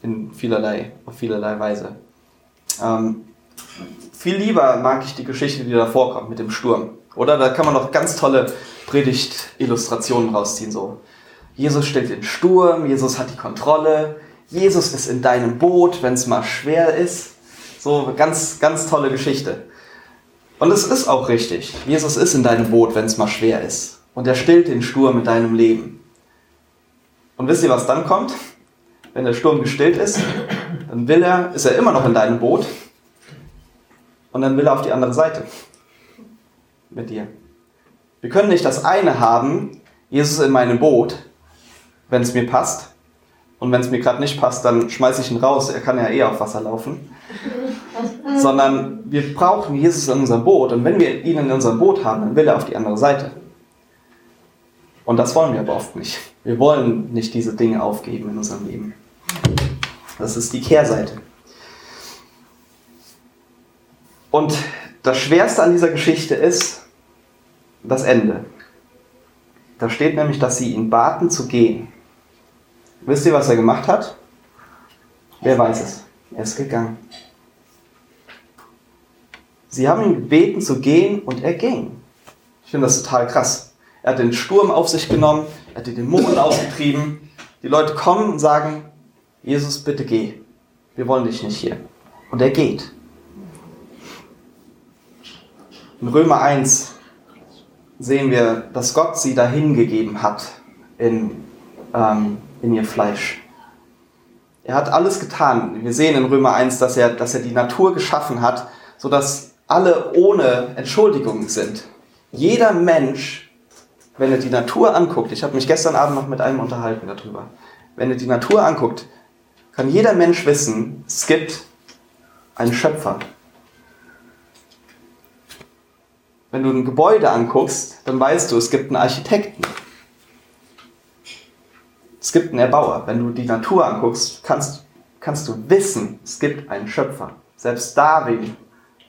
in vielerlei, auf vielerlei Weise. Ähm, viel lieber mag ich die Geschichte, die da vorkommt mit dem Sturm. Oder da kann man noch ganz tolle Predigt-Illustrationen rausziehen. So. Jesus stellt den Sturm, Jesus hat die Kontrolle, Jesus ist in deinem Boot, wenn es mal schwer ist. So, ganz, ganz tolle Geschichte. Und es ist auch richtig. Jesus ist in deinem Boot, wenn es mal schwer ist. Und er stillt den Sturm in deinem Leben. Und wisst ihr, was dann kommt? Wenn der Sturm gestillt ist, dann will er, ist er immer noch in deinem Boot und dann will er auf die andere Seite mit dir. Wir können nicht das eine haben, Jesus in meinem Boot, wenn es mir passt. Und wenn es mir gerade nicht passt, dann schmeiße ich ihn raus. Er kann ja eh auf Wasser laufen. Sondern wir brauchen Jesus in unserem Boot. Und wenn wir ihn in unserem Boot haben, dann will er auf die andere Seite. Und das wollen wir aber oft nicht. Wir wollen nicht diese Dinge aufgeben in unserem Leben. Das ist die Kehrseite. Und das Schwerste an dieser Geschichte ist, das Ende. Da steht nämlich, dass sie ihn baten zu gehen. Wisst ihr, was er gemacht hat? Wer weiß es? Er ist gegangen. Sie haben ihn gebeten zu gehen und er ging. Ich finde das total krass. Er hat den Sturm auf sich genommen, er hat die Dämonen ausgetrieben. Die Leute kommen und sagen, Jesus, bitte geh. Wir wollen dich nicht hier. Und er geht. In Römer 1 sehen wir, dass Gott sie dahingegeben hat in, ähm, in ihr Fleisch. Er hat alles getan. Wir sehen in Römer 1, dass er, dass er die Natur geschaffen hat, sodass alle ohne Entschuldigung sind. Jeder Mensch, wenn er die Natur anguckt, ich habe mich gestern Abend noch mit einem unterhalten darüber, wenn er die Natur anguckt, kann jeder Mensch wissen, es gibt einen Schöpfer. Wenn du ein Gebäude anguckst, dann weißt du, es gibt einen Architekten. Es gibt einen Erbauer. Wenn du die Natur anguckst, kannst, kannst du wissen, es gibt einen Schöpfer. Selbst Darwin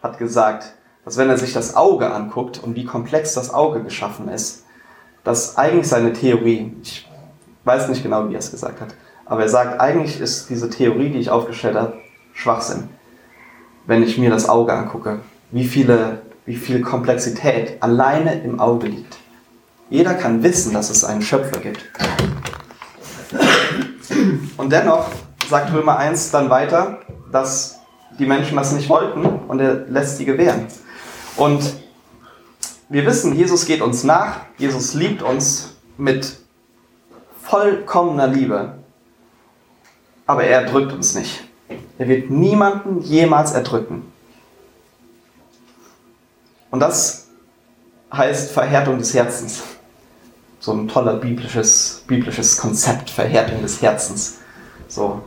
hat gesagt, dass wenn er sich das Auge anguckt und wie komplex das Auge geschaffen ist, dass eigentlich seine Theorie, ich weiß nicht genau, wie er es gesagt hat, aber er sagt, eigentlich ist diese Theorie, die ich aufgestellt habe, Schwachsinn. Wenn ich mir das Auge angucke, wie viele wie viel Komplexität alleine im Auge liegt. Jeder kann wissen, dass es einen Schöpfer gibt. Und dennoch sagt Römer 1 dann weiter, dass die Menschen das nicht wollten und er lässt sie gewähren. Und wir wissen, Jesus geht uns nach, Jesus liebt uns mit vollkommener Liebe, aber er erdrückt uns nicht. Er wird niemanden jemals erdrücken. Und das heißt Verhärtung des Herzens. So ein toller biblisches, biblisches Konzept, Verhärtung des Herzens. So.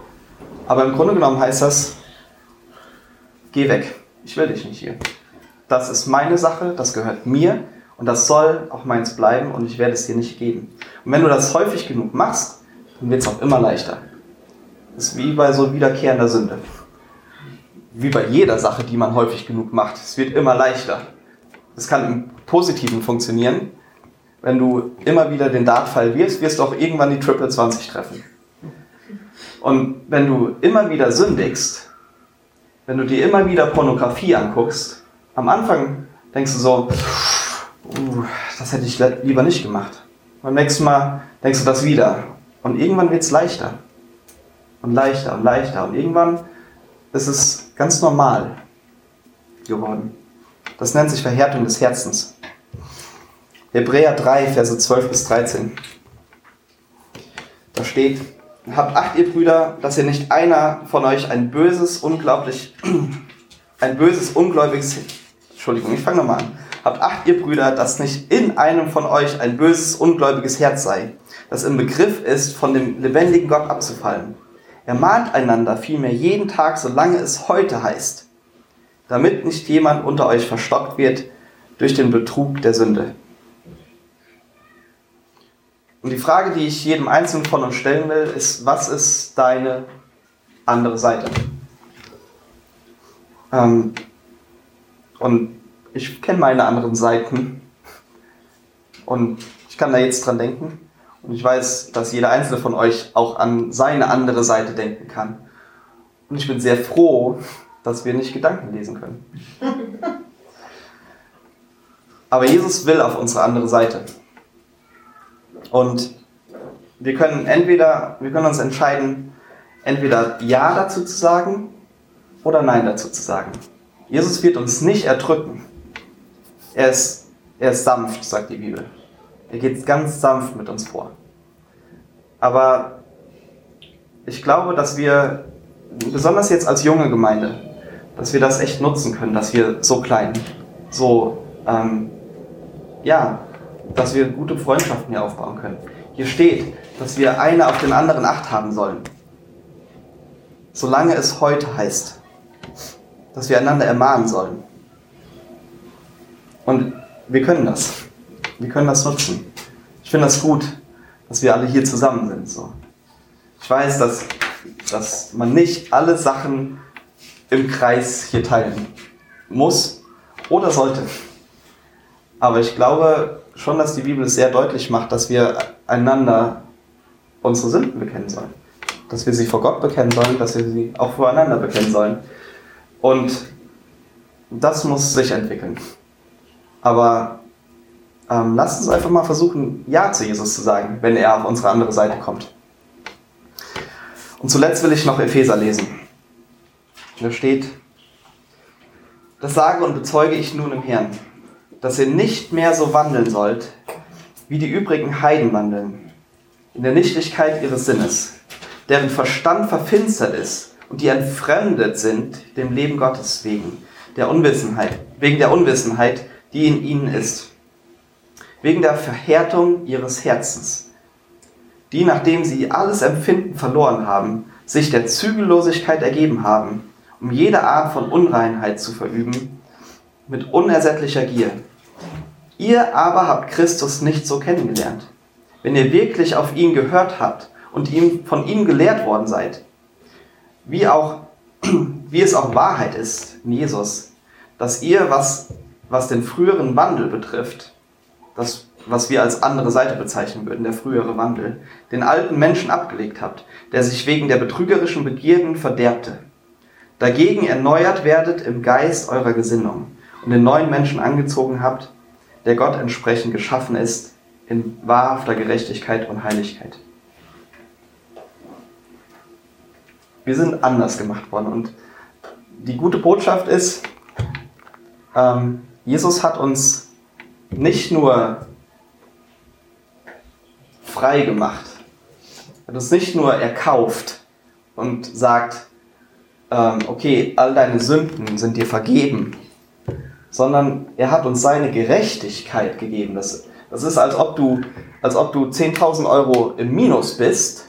Aber im Grunde genommen heißt das, geh weg. Ich will dich nicht hier. Das ist meine Sache, das gehört mir und das soll auch meins bleiben und ich werde es dir nicht geben. Und wenn du das häufig genug machst, dann wird es auch immer leichter. Das ist wie bei so wiederkehrender Sünde. Wie bei jeder Sache, die man häufig genug macht. Es wird immer leichter. Das kann im Positiven funktionieren. Wenn du immer wieder den Dartpfeil wirfst, wirst du auch irgendwann die Triple 20 treffen. Und wenn du immer wieder sündigst, wenn du dir immer wieder Pornografie anguckst, am Anfang denkst du so, uh, das hätte ich lieber nicht gemacht. Beim nächsten Mal denkst du das wieder. Und irgendwann wird es leichter. Und leichter und leichter. Und irgendwann ist es ganz normal geworden. Das nennt sich Verhärtung des Herzens. Hebräer 3, Verse 12 bis 13. Da steht, habt acht ihr Brüder, dass ihr nicht einer von euch ein böses, unglaublich, ein böses, ungläubiges, Entschuldigung, ich fange nochmal an. Habt acht ihr Brüder, dass nicht in einem von euch ein böses, ungläubiges Herz sei, das im Begriff ist, von dem lebendigen Gott abzufallen. Ermahnt einander vielmehr jeden Tag, solange es heute heißt damit nicht jemand unter euch verstockt wird durch den Betrug der Sünde. Und die Frage, die ich jedem Einzelnen von uns stellen will, ist, was ist deine andere Seite? Ähm, und ich kenne meine anderen Seiten und ich kann da jetzt dran denken. Und ich weiß, dass jeder einzelne von euch auch an seine andere Seite denken kann. Und ich bin sehr froh, dass wir nicht Gedanken lesen können. Aber Jesus will auf unsere andere Seite. Und wir können entweder, wir können uns entscheiden, entweder Ja dazu zu sagen oder Nein dazu zu sagen. Jesus wird uns nicht erdrücken. Er ist, er ist sanft, sagt die Bibel. Er geht ganz sanft mit uns vor. Aber ich glaube, dass wir, besonders jetzt als junge Gemeinde, dass wir das echt nutzen können, dass wir so klein, so, ähm, ja, dass wir gute Freundschaften hier aufbauen können. Hier steht, dass wir eine auf den anderen Acht haben sollen. Solange es heute heißt, dass wir einander ermahnen sollen. Und wir können das. Wir können das nutzen. Ich finde das gut, dass wir alle hier zusammen sind. So. Ich weiß, dass, dass man nicht alle Sachen im Kreis hier teilen muss oder sollte. Aber ich glaube, schon, dass die Bibel es sehr deutlich macht, dass wir einander unsere Sünden bekennen sollen. Dass wir sie vor Gott bekennen sollen, dass wir sie auch voreinander bekennen sollen. Und das muss sich entwickeln. Aber ähm, lasst uns einfach mal versuchen, Ja zu Jesus zu sagen, wenn er auf unsere andere Seite kommt. Und zuletzt will ich noch Epheser lesen. Da steht, das sage und bezeuge ich nun im Herrn, dass ihr nicht mehr so wandeln sollt, wie die übrigen Heiden wandeln, in der Nichtigkeit ihres Sinnes, deren Verstand verfinstert ist und die entfremdet sind dem Leben Gottes wegen der Unwissenheit, wegen der Unwissenheit, die in ihnen ist, wegen der Verhärtung ihres Herzens, die, nachdem sie alles Empfinden verloren haben, sich der Zügellosigkeit ergeben haben, um jede Art von Unreinheit zu verüben, mit unersättlicher Gier. Ihr aber habt Christus nicht so kennengelernt. Wenn ihr wirklich auf ihn gehört habt und ihm, von ihm gelehrt worden seid, wie, auch, wie es auch Wahrheit ist in Jesus, dass ihr, was, was den früheren Wandel betrifft, das, was wir als andere Seite bezeichnen würden, der frühere Wandel, den alten Menschen abgelegt habt, der sich wegen der betrügerischen Begierden verderbte. Dagegen erneuert werdet im Geist eurer Gesinnung und den neuen Menschen angezogen habt, der Gott entsprechend geschaffen ist, in wahrhafter Gerechtigkeit und Heiligkeit. Wir sind anders gemacht worden und die gute Botschaft ist, ähm, Jesus hat uns nicht nur frei gemacht, hat uns nicht nur erkauft und sagt, ähm, okay, all deine Sünden sind dir vergeben, sondern er hat uns seine Gerechtigkeit gegeben. Das, das ist, als ob du, als ob du 10.000 Euro im Minus bist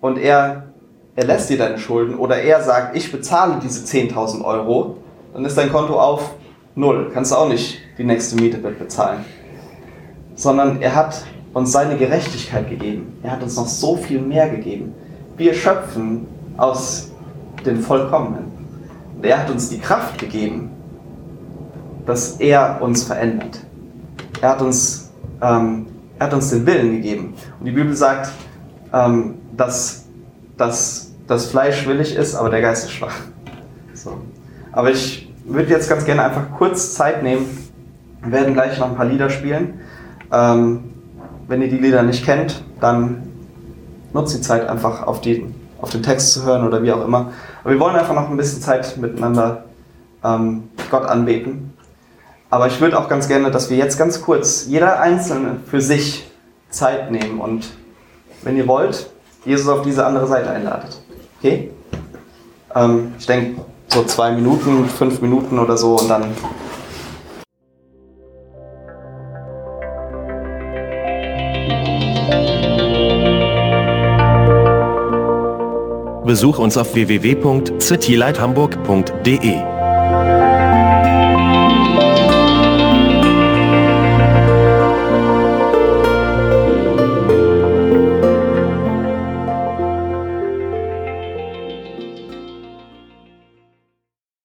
und er, er lässt dir deine Schulden oder er sagt, ich bezahle diese 10.000 Euro, dann ist dein Konto auf Null. Kannst du auch nicht die nächste Miete bezahlen. Sondern er hat uns seine Gerechtigkeit gegeben. Er hat uns noch so viel mehr gegeben. Wir schöpfen aus dem Vollkommenen. Und er hat uns die Kraft gegeben, dass er uns verändert. Er hat uns, ähm, er hat uns den Willen gegeben. Und die Bibel sagt, ähm, dass, dass das Fleisch willig ist, aber der Geist ist schwach. So. Aber ich würde jetzt ganz gerne einfach kurz Zeit nehmen. Wir werden gleich noch ein paar Lieder spielen. Ähm, wenn ihr die Lieder nicht kennt, dann nutzt die Zeit einfach auf, die, auf den Text zu hören oder wie auch immer. Aber wir wollen einfach noch ein bisschen Zeit miteinander ähm, Gott anbeten. Aber ich würde auch ganz gerne, dass wir jetzt ganz kurz, jeder Einzelne für sich Zeit nehmen und, wenn ihr wollt, Jesus auf diese andere Seite einladet. Okay? Ähm, ich denke, so zwei Minuten, fünf Minuten oder so und dann Besuch uns auf www.citylighthamburg.de.